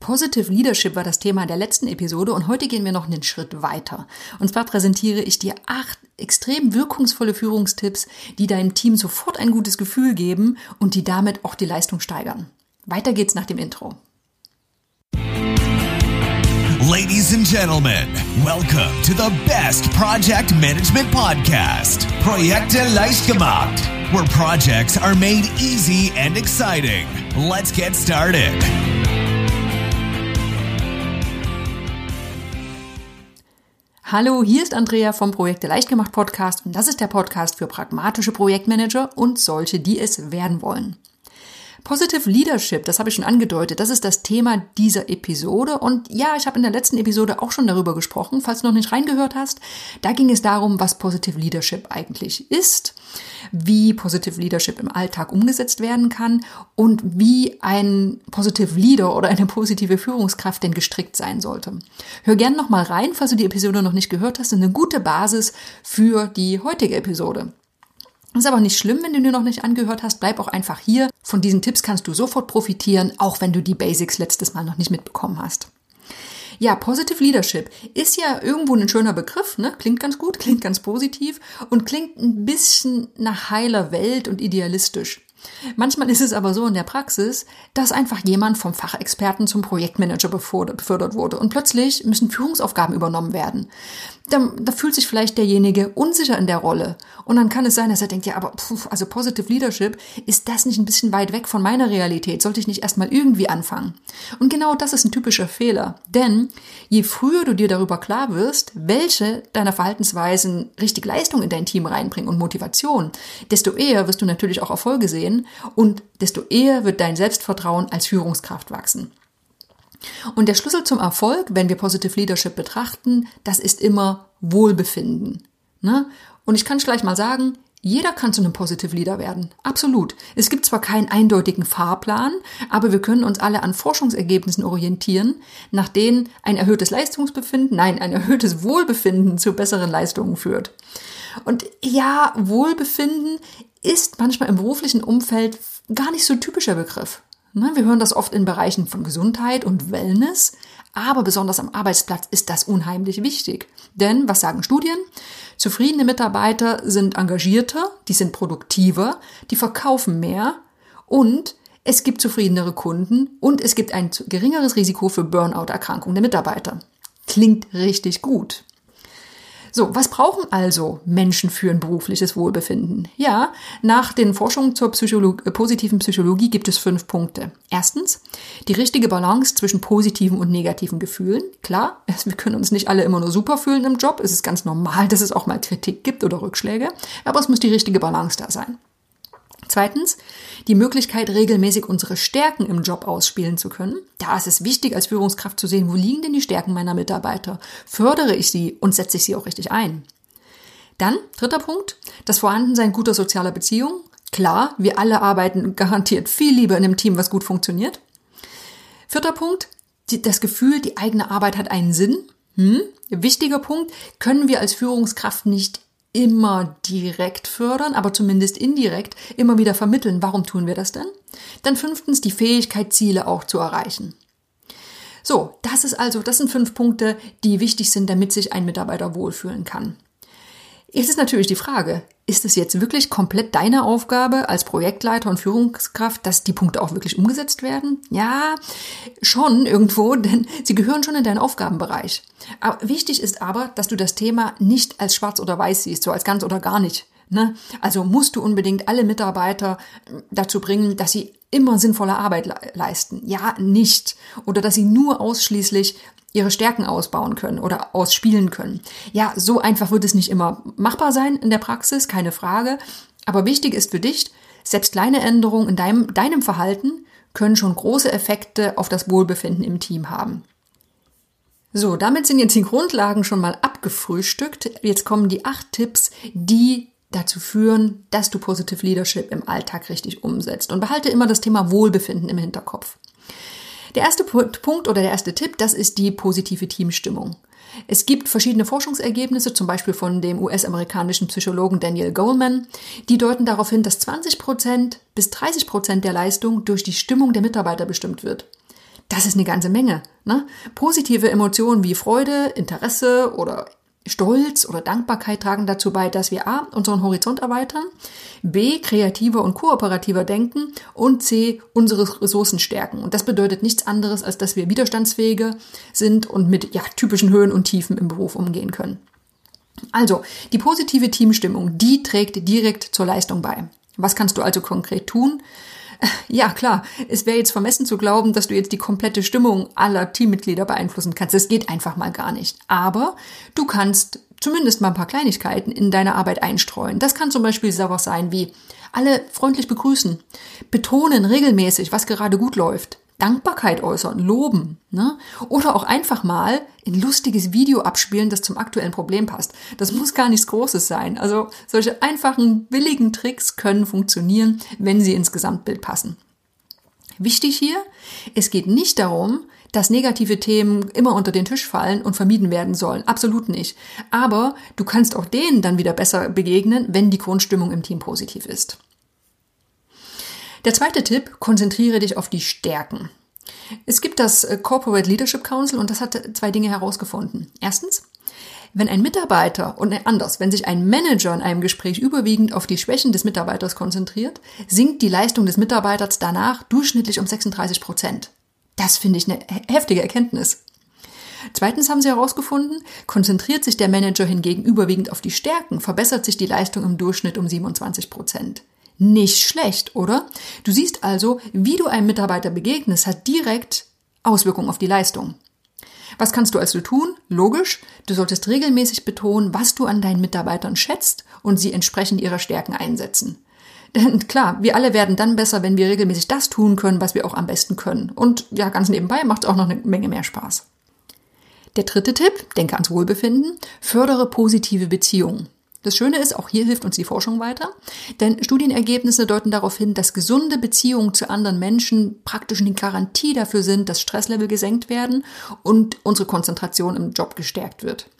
Positive Leadership war das Thema der letzten Episode und heute gehen wir noch einen Schritt weiter. Und zwar präsentiere ich dir acht extrem wirkungsvolle Führungstipps, die deinem Team sofort ein gutes Gefühl geben und die damit auch die Leistung steigern. Weiter geht's nach dem Intro. Ladies and gentlemen, welcome to the best project management podcast, Projekte leicht gemacht, where projects are made easy and exciting. Let's get started. Hallo, hier ist Andrea vom Projekte Leichtgemacht Podcast und das ist der Podcast für pragmatische Projektmanager und solche, die es werden wollen. Positive Leadership, das habe ich schon angedeutet, das ist das Thema dieser Episode. Und ja, ich habe in der letzten Episode auch schon darüber gesprochen, falls du noch nicht reingehört hast. Da ging es darum, was Positive Leadership eigentlich ist, wie Positive Leadership im Alltag umgesetzt werden kann und wie ein Positive Leader oder eine positive Führungskraft denn gestrickt sein sollte. Hör gerne nochmal rein, falls du die Episode noch nicht gehört hast. Das ist eine gute Basis für die heutige Episode. Ist aber nicht schlimm, wenn du dir noch nicht angehört hast. Bleib auch einfach hier. Von diesen Tipps kannst du sofort profitieren, auch wenn du die Basics letztes Mal noch nicht mitbekommen hast. Ja, Positive Leadership ist ja irgendwo ein schöner Begriff, ne? Klingt ganz gut, klingt ganz positiv und klingt ein bisschen nach heiler Welt und idealistisch. Manchmal ist es aber so in der Praxis, dass einfach jemand vom Fachexperten zum Projektmanager befördert wurde und plötzlich müssen Führungsaufgaben übernommen werden. Da, da fühlt sich vielleicht derjenige unsicher in der Rolle und dann kann es sein, dass er denkt, ja, aber pf, also Positive Leadership, ist das nicht ein bisschen weit weg von meiner Realität? Sollte ich nicht erstmal irgendwie anfangen? Und genau das ist ein typischer Fehler, denn je früher du dir darüber klar wirst, welche deiner Verhaltensweisen richtig Leistung in dein Team reinbringen und Motivation, desto eher wirst du natürlich auch Erfolge sehen sehen und desto eher wird dein Selbstvertrauen als Führungskraft wachsen. Und der Schlüssel zum Erfolg, wenn wir Positive Leadership betrachten, das ist immer Wohlbefinden. Ne? Und ich kann gleich mal sagen, jeder kann zu einem Positive Leader werden. Absolut. Es gibt zwar keinen eindeutigen Fahrplan, aber wir können uns alle an Forschungsergebnissen orientieren, nach denen ein erhöhtes Leistungsbefinden, nein, ein erhöhtes Wohlbefinden zu besseren Leistungen führt. Und ja, Wohlbefinden ist manchmal im beruflichen Umfeld gar nicht so typischer Begriff. Ne, wir hören das oft in Bereichen von Gesundheit und Wellness, aber besonders am Arbeitsplatz ist das unheimlich wichtig. Denn, was sagen Studien? Zufriedene Mitarbeiter sind engagierter, die sind produktiver, die verkaufen mehr und es gibt zufriedenere Kunden und es gibt ein geringeres Risiko für Burnout-Erkrankungen der Mitarbeiter. Klingt richtig gut. So, was brauchen also Menschen für ein berufliches Wohlbefinden? Ja, nach den Forschungen zur Psycholog äh, positiven Psychologie gibt es fünf Punkte. Erstens, die richtige Balance zwischen positiven und negativen Gefühlen. Klar, wir können uns nicht alle immer nur super fühlen im Job. Es ist ganz normal, dass es auch mal Kritik gibt oder Rückschläge. Aber es muss die richtige Balance da sein. Zweitens, die Möglichkeit, regelmäßig unsere Stärken im Job ausspielen zu können. Da ist es wichtig, als Führungskraft zu sehen, wo liegen denn die Stärken meiner Mitarbeiter? Fördere ich sie und setze ich sie auch richtig ein? Dann, dritter Punkt, das Vorhandensein guter sozialer Beziehungen. Klar, wir alle arbeiten garantiert viel lieber in einem Team, was gut funktioniert. Vierter Punkt, das Gefühl, die eigene Arbeit hat einen Sinn. Hm? Wichtiger Punkt, können wir als Führungskraft nicht immer direkt fördern, aber zumindest indirekt immer wieder vermitteln. Warum tun wir das denn? Dann fünftens die Fähigkeit, Ziele auch zu erreichen. So, das ist also, das sind fünf Punkte, die wichtig sind, damit sich ein Mitarbeiter wohlfühlen kann. Jetzt ist natürlich die Frage, ist es jetzt wirklich komplett deine Aufgabe als Projektleiter und Führungskraft, dass die Punkte auch wirklich umgesetzt werden? Ja, schon irgendwo, denn sie gehören schon in deinen Aufgabenbereich. Aber wichtig ist aber, dass du das Thema nicht als schwarz oder weiß siehst, so als ganz oder gar nicht. Ne? Also musst du unbedingt alle Mitarbeiter dazu bringen, dass sie immer sinnvolle Arbeit le leisten. Ja, nicht. Oder dass sie nur ausschließlich ihre Stärken ausbauen können oder ausspielen können. Ja, so einfach wird es nicht immer machbar sein in der Praxis, keine Frage. Aber wichtig ist für dich, selbst kleine Änderungen in deinem, deinem Verhalten können schon große Effekte auf das Wohlbefinden im Team haben. So, damit sind jetzt die Grundlagen schon mal abgefrühstückt. Jetzt kommen die acht Tipps, die dazu führen, dass du Positive Leadership im Alltag richtig umsetzt. Und behalte immer das Thema Wohlbefinden im Hinterkopf. Der erste Punkt oder der erste Tipp, das ist die positive Teamstimmung. Es gibt verschiedene Forschungsergebnisse, zum Beispiel von dem US-amerikanischen Psychologen Daniel Goleman, die deuten darauf hin, dass 20 Prozent bis 30 Prozent der Leistung durch die Stimmung der Mitarbeiter bestimmt wird. Das ist eine ganze Menge. Ne? Positive Emotionen wie Freude, Interesse oder Stolz oder Dankbarkeit tragen dazu bei, dass wir A, unseren Horizont erweitern, B, kreativer und kooperativer denken und C, unsere Ressourcen stärken. Und das bedeutet nichts anderes, als dass wir widerstandsfähiger sind und mit ja, typischen Höhen und Tiefen im Beruf umgehen können. Also, die positive Teamstimmung, die trägt direkt zur Leistung bei. Was kannst du also konkret tun? Ja, klar, es wäre jetzt vermessen zu glauben, dass du jetzt die komplette Stimmung aller Teammitglieder beeinflussen kannst. Das geht einfach mal gar nicht. Aber du kannst zumindest mal ein paar Kleinigkeiten in deine Arbeit einstreuen. Das kann zum Beispiel sowas sein wie alle freundlich begrüßen, betonen regelmäßig, was gerade gut läuft, Dankbarkeit äußern, loben, ne? Oder auch einfach mal ein lustiges Video abspielen, das zum aktuellen Problem passt. Das muss gar nichts Großes sein. Also solche einfachen, billigen Tricks können funktionieren, wenn sie ins Gesamtbild passen. Wichtig hier, es geht nicht darum, dass negative Themen immer unter den Tisch fallen und vermieden werden sollen. Absolut nicht. Aber du kannst auch denen dann wieder besser begegnen, wenn die Grundstimmung im Team positiv ist. Der zweite Tipp, konzentriere dich auf die Stärken. Es gibt das äh, Corporate Leadership Council und das hat zwei Dinge herausgefunden. Erstens, wenn ein Mitarbeiter und anders, wenn sich ein Manager in einem Gespräch überwiegend auf die Schwächen des Mitarbeiters konzentriert, sinkt die Leistung des Mitarbeiters danach durchschnittlich um 36 Prozent. Das finde ich eine heftige Erkenntnis. Zweitens haben sie herausgefunden, konzentriert sich der Manager hingegen überwiegend auf die Stärken, verbessert sich die Leistung im Durchschnitt um 27 Prozent. Nicht schlecht, oder? Du siehst also, wie du einem Mitarbeiter begegnest, hat direkt Auswirkungen auf die Leistung. Was kannst du also tun? Logisch, du solltest regelmäßig betonen, was du an deinen Mitarbeitern schätzt und sie entsprechend ihrer Stärken einsetzen. Denn klar, wir alle werden dann besser, wenn wir regelmäßig das tun können, was wir auch am besten können. Und ja, ganz nebenbei macht es auch noch eine Menge mehr Spaß. Der dritte Tipp, denke ans Wohlbefinden, fördere positive Beziehungen. Das Schöne ist, auch hier hilft uns die Forschung weiter, denn Studienergebnisse deuten darauf hin, dass gesunde Beziehungen zu anderen Menschen praktisch eine Garantie dafür sind, dass Stresslevel gesenkt werden und unsere Konzentration im Job gestärkt wird.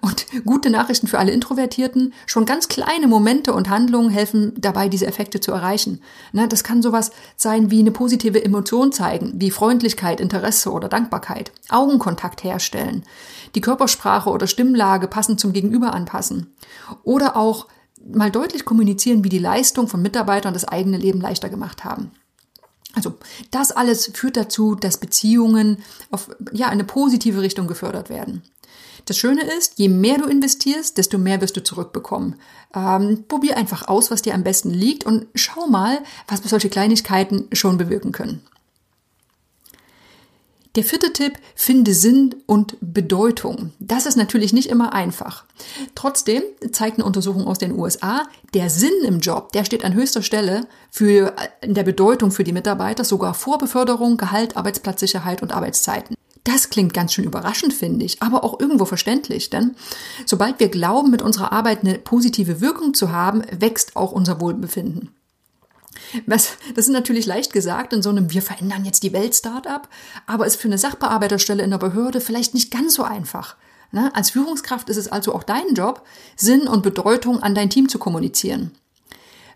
Und gute Nachrichten für alle Introvertierten, schon ganz kleine Momente und Handlungen helfen dabei, diese Effekte zu erreichen. das kann sowas sein wie eine positive Emotion zeigen, wie Freundlichkeit, Interesse oder Dankbarkeit, Augenkontakt herstellen, die Körpersprache oder Stimmlage passend zum Gegenüber anpassen oder auch mal deutlich kommunizieren, wie die Leistung von Mitarbeitern das eigene Leben leichter gemacht haben. Also das alles führt dazu, dass Beziehungen auf ja eine positive Richtung gefördert werden. Das Schöne ist, je mehr du investierst, desto mehr wirst du zurückbekommen. Ähm, probier einfach aus, was dir am besten liegt und schau mal, was solche Kleinigkeiten schon bewirken können. Der vierte Tipp, finde Sinn und Bedeutung. Das ist natürlich nicht immer einfach. Trotzdem zeigt eine Untersuchung aus den USA, der Sinn im Job, der steht an höchster Stelle für in der Bedeutung für die Mitarbeiter, sogar vor Beförderung, Gehalt, Arbeitsplatzsicherheit und Arbeitszeiten. Das klingt ganz schön überraschend, finde ich, aber auch irgendwo verständlich, denn sobald wir glauben, mit unserer Arbeit eine positive Wirkung zu haben, wächst auch unser Wohlbefinden. Was, das ist natürlich leicht gesagt in so einem Wir verändern jetzt die Welt Startup, aber ist für eine Sachbearbeiterstelle in der Behörde vielleicht nicht ganz so einfach. Ne? Als Führungskraft ist es also auch dein Job, Sinn und Bedeutung an dein Team zu kommunizieren.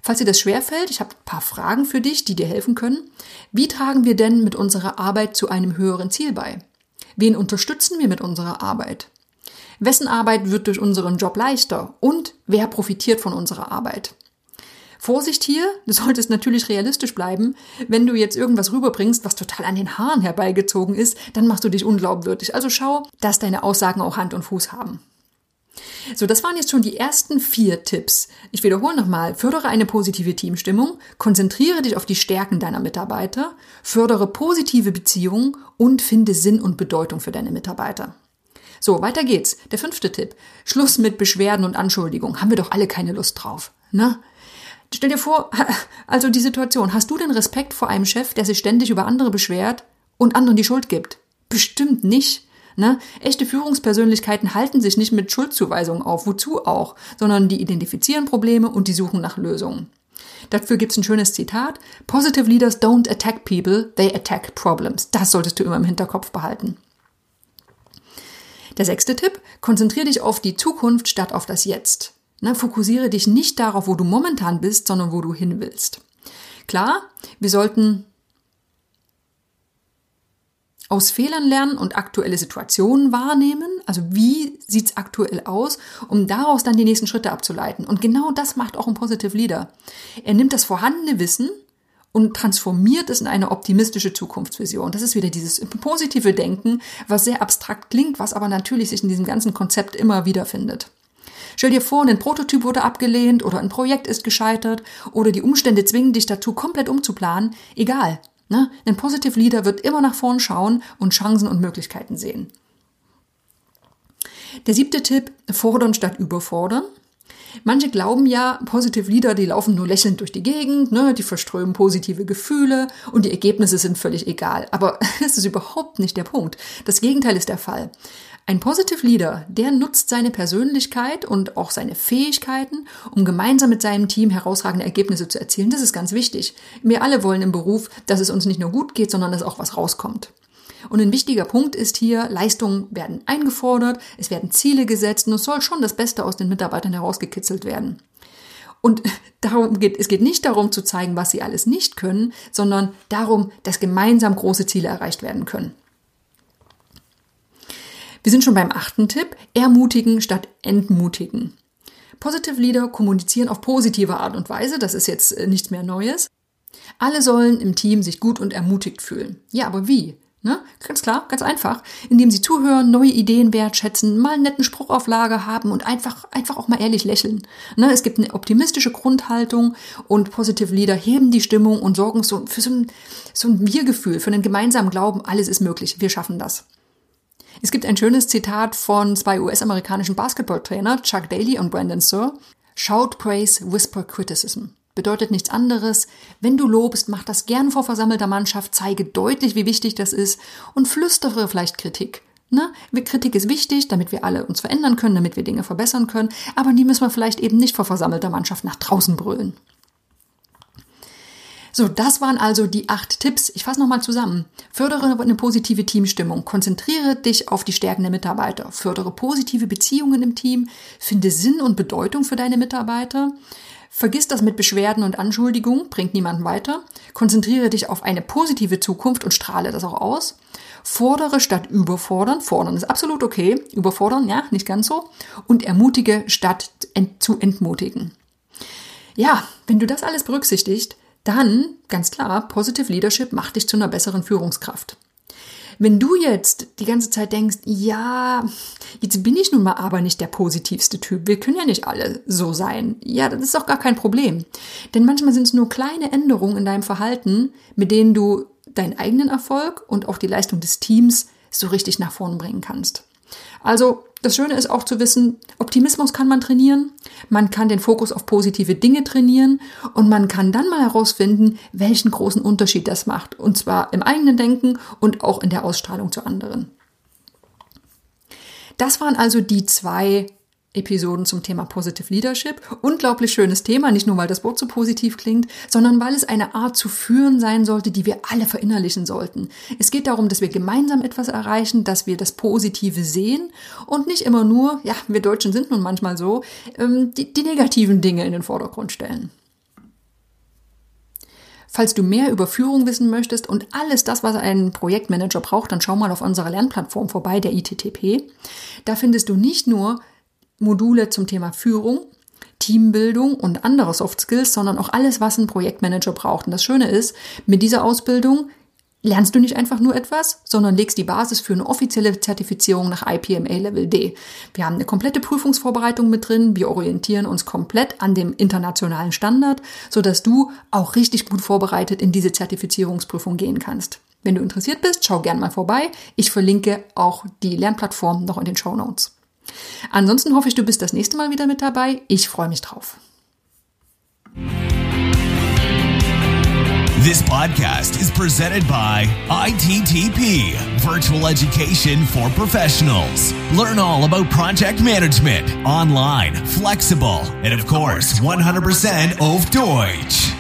Falls dir das schwerfällt, ich habe ein paar Fragen für dich, die dir helfen können. Wie tragen wir denn mit unserer Arbeit zu einem höheren Ziel bei? Wen unterstützen wir mit unserer Arbeit? Wessen Arbeit wird durch unseren Job leichter? Und wer profitiert von unserer Arbeit? Vorsicht hier, du solltest natürlich realistisch bleiben. Wenn du jetzt irgendwas rüberbringst, was total an den Haaren herbeigezogen ist, dann machst du dich unglaubwürdig. Also schau, dass deine Aussagen auch Hand und Fuß haben. So, das waren jetzt schon die ersten vier Tipps. Ich wiederhole nochmal. Fördere eine positive Teamstimmung, konzentriere dich auf die Stärken deiner Mitarbeiter, fördere positive Beziehungen und finde Sinn und Bedeutung für deine Mitarbeiter. So, weiter geht's. Der fünfte Tipp. Schluss mit Beschwerden und Anschuldigungen. Haben wir doch alle keine Lust drauf. Ne? Stell dir vor, also die Situation. Hast du den Respekt vor einem Chef, der sich ständig über andere beschwert und anderen die Schuld gibt? Bestimmt nicht. Ne? Echte Führungspersönlichkeiten halten sich nicht mit Schuldzuweisungen auf, wozu auch, sondern die identifizieren Probleme und die suchen nach Lösungen. Dafür gibt's ein schönes Zitat. Positive leaders don't attack people, they attack problems. Das solltest du immer im Hinterkopf behalten. Der sechste Tipp, konzentriere dich auf die Zukunft statt auf das Jetzt. Ne, fokussiere dich nicht darauf, wo du momentan bist, sondern wo du hin willst. Klar, wir sollten aus Fehlern lernen und aktuelle Situationen wahrnehmen. Also wie sieht's aktuell aus, um daraus dann die nächsten Schritte abzuleiten. Und genau das macht auch ein Positive Leader. Er nimmt das vorhandene Wissen und transformiert es in eine optimistische Zukunftsvision. Das ist wieder dieses positive Denken, was sehr abstrakt klingt, was aber natürlich sich in diesem ganzen Konzept immer wiederfindet. Stell dir vor, ein Prototyp wurde abgelehnt oder ein Projekt ist gescheitert oder die Umstände zwingen dich dazu, komplett umzuplanen. Egal. Ne? Ein Positive Leader wird immer nach vorn schauen und Chancen und Möglichkeiten sehen. Der siebte Tipp, fordern statt überfordern. Manche glauben ja, Positive Leader, die laufen nur lächelnd durch die Gegend, ne, die verströmen positive Gefühle und die Ergebnisse sind völlig egal. Aber das ist überhaupt nicht der Punkt. Das Gegenteil ist der Fall. Ein Positive Leader, der nutzt seine Persönlichkeit und auch seine Fähigkeiten, um gemeinsam mit seinem Team herausragende Ergebnisse zu erzielen. Das ist ganz wichtig. Wir alle wollen im Beruf, dass es uns nicht nur gut geht, sondern dass auch was rauskommt. Und ein wichtiger Punkt ist hier, Leistungen werden eingefordert, es werden Ziele gesetzt und es soll schon das Beste aus den Mitarbeitern herausgekitzelt werden. Und darum geht, es geht nicht darum zu zeigen, was sie alles nicht können, sondern darum, dass gemeinsam große Ziele erreicht werden können. Wir sind schon beim achten Tipp, ermutigen statt entmutigen. Positive Leader kommunizieren auf positive Art und Weise, das ist jetzt äh, nichts mehr Neues. Alle sollen im Team sich gut und ermutigt fühlen. Ja, aber wie? Ne? Ganz klar, ganz einfach. Indem sie zuhören, neue Ideen wertschätzen, mal einen netten Spruch auf Lager haben und einfach, einfach auch mal ehrlich lächeln. Ne? Es gibt eine optimistische Grundhaltung und Positive Leader heben die Stimmung und sorgen so für so ein, so ein Wir-Gefühl, für einen gemeinsamen Glauben, alles ist möglich, wir schaffen das. Es gibt ein schönes Zitat von zwei US-amerikanischen Basketballtrainer, Chuck Daly und Brandon Sir. Shout praise, whisper criticism bedeutet nichts anderes. Wenn du lobst, mach das gern vor versammelter Mannschaft, zeige deutlich, wie wichtig das ist und flüstere vielleicht Kritik. Ne? Kritik ist wichtig, damit wir alle uns verändern können, damit wir Dinge verbessern können, aber die müssen wir vielleicht eben nicht vor versammelter Mannschaft nach draußen brüllen. So, das waren also die acht Tipps. Ich fasse nochmal zusammen. Fördere eine positive Teamstimmung. Konzentriere dich auf die Stärken der Mitarbeiter. Fördere positive Beziehungen im Team. Finde Sinn und Bedeutung für deine Mitarbeiter. Vergiss das mit Beschwerden und Anschuldigungen, bringt niemanden weiter. Konzentriere dich auf eine positive Zukunft und strahle das auch aus. Fordere statt überfordern. Fordern ist absolut okay. Überfordern, ja, nicht ganz so. Und ermutige statt ent zu entmutigen. Ja, wenn du das alles berücksichtigst, dann, ganz klar, Positive Leadership macht dich zu einer besseren Führungskraft. Wenn du jetzt die ganze Zeit denkst, ja, jetzt bin ich nun mal aber nicht der positivste Typ, wir können ja nicht alle so sein, ja, das ist doch gar kein Problem. Denn manchmal sind es nur kleine Änderungen in deinem Verhalten, mit denen du deinen eigenen Erfolg und auch die Leistung des Teams so richtig nach vorn bringen kannst. Also das Schöne ist auch zu wissen, Optimismus kann man trainieren, man kann den Fokus auf positive Dinge trainieren und man kann dann mal herausfinden, welchen großen Unterschied das macht. Und zwar im eigenen Denken und auch in der Ausstrahlung zu anderen. Das waren also die zwei Episoden zum Thema Positive Leadership. Unglaublich schönes Thema, nicht nur weil das Wort so positiv klingt, sondern weil es eine Art zu führen sein sollte, die wir alle verinnerlichen sollten. Es geht darum, dass wir gemeinsam etwas erreichen, dass wir das Positive sehen und nicht immer nur, ja, wir Deutschen sind nun manchmal so, ähm, die, die negativen Dinge in den Vordergrund stellen. Falls du mehr über Führung wissen möchtest und alles das, was ein Projektmanager braucht, dann schau mal auf unserer Lernplattform vorbei, der ITTP. Da findest du nicht nur Module zum Thema Führung, Teambildung und andere Soft Skills, sondern auch alles, was ein Projektmanager braucht. Und das Schöne ist, mit dieser Ausbildung lernst du nicht einfach nur etwas, sondern legst die Basis für eine offizielle Zertifizierung nach IPMA Level D. Wir haben eine komplette Prüfungsvorbereitung mit drin. Wir orientieren uns komplett an dem internationalen Standard, sodass du auch richtig gut vorbereitet in diese Zertifizierungsprüfung gehen kannst. Wenn du interessiert bist, schau gern mal vorbei. Ich verlinke auch die Lernplattform noch in den Show Notes. Ansonsten hoffe ich, du bist das nächste Mal wieder mit dabei. Ich freue mich drauf. This podcast is presented by ITTP, Virtual Education for Professionals. Learn all about project management, online, flexible, and of course, 100% auf Deutsch.